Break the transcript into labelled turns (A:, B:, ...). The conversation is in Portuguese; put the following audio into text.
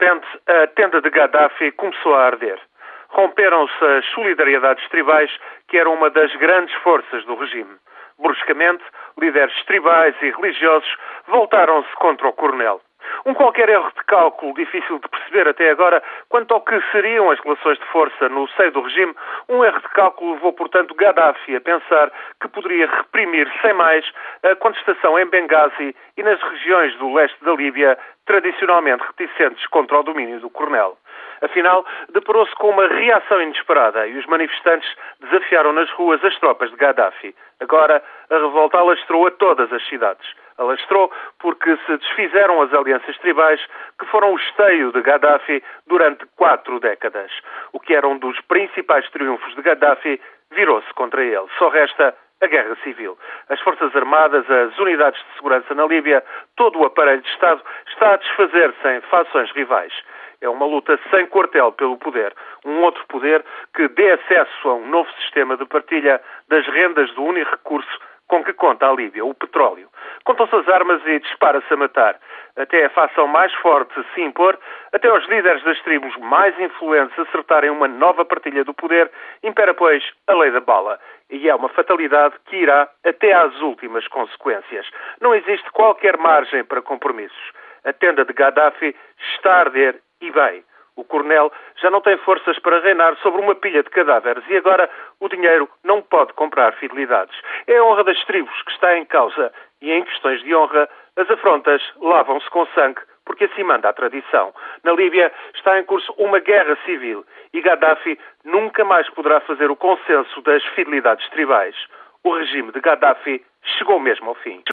A: repente, a tenda de Gaddafi começou a arder. Romperam-se as solidariedades tribais, que eram uma das grandes forças do regime. Bruscamente, líderes tribais e religiosos voltaram-se contra o coronel. Um qualquer erro de cálculo difícil de perceber até agora quanto ao que seriam as relações de força no seio do regime, um erro de cálculo levou, portanto, Gaddafi a pensar que poderia reprimir sem mais a contestação em Benghazi e nas regiões do leste da Líbia, tradicionalmente reticentes contra o domínio do coronel. Afinal, deparou-se com uma reação inesperada e os manifestantes desafiaram nas ruas as tropas de Gaddafi. Agora, a revolta alastrou a todas as cidades. Alastrou porque se desfizeram as alianças tribais que foram o esteio de Gaddafi durante quatro décadas. O que era um dos principais triunfos de Gaddafi virou-se contra ele. Só resta a guerra civil. As Forças Armadas, as unidades de segurança na Líbia, todo o aparelho de Estado está a desfazer-se em fações rivais. É uma luta sem quartel pelo poder. Um outro poder que dê acesso a um novo sistema de partilha das rendas do único recurso com que conta a Líbia, o petróleo. Contam-se as armas e dispara-se a matar. Até a facção mais forte se impor, até os líderes das tribos mais influentes acertarem uma nova partilha do poder, impera, pois, a lei da bala. E é uma fatalidade que irá até às últimas consequências. Não existe qualquer margem para compromissos. A tenda de Gaddafi está a arder e bem, o coronel já não tem forças para reinar sobre uma pilha de cadáveres e agora o dinheiro não pode comprar fidelidades. É a honra das tribos que está em causa e em questões de honra as afrontas lavam-se com sangue porque assim manda a tradição. Na Líbia está em curso uma guerra civil e Gaddafi nunca mais poderá fazer o consenso das fidelidades tribais. O regime de Gaddafi chegou mesmo ao fim.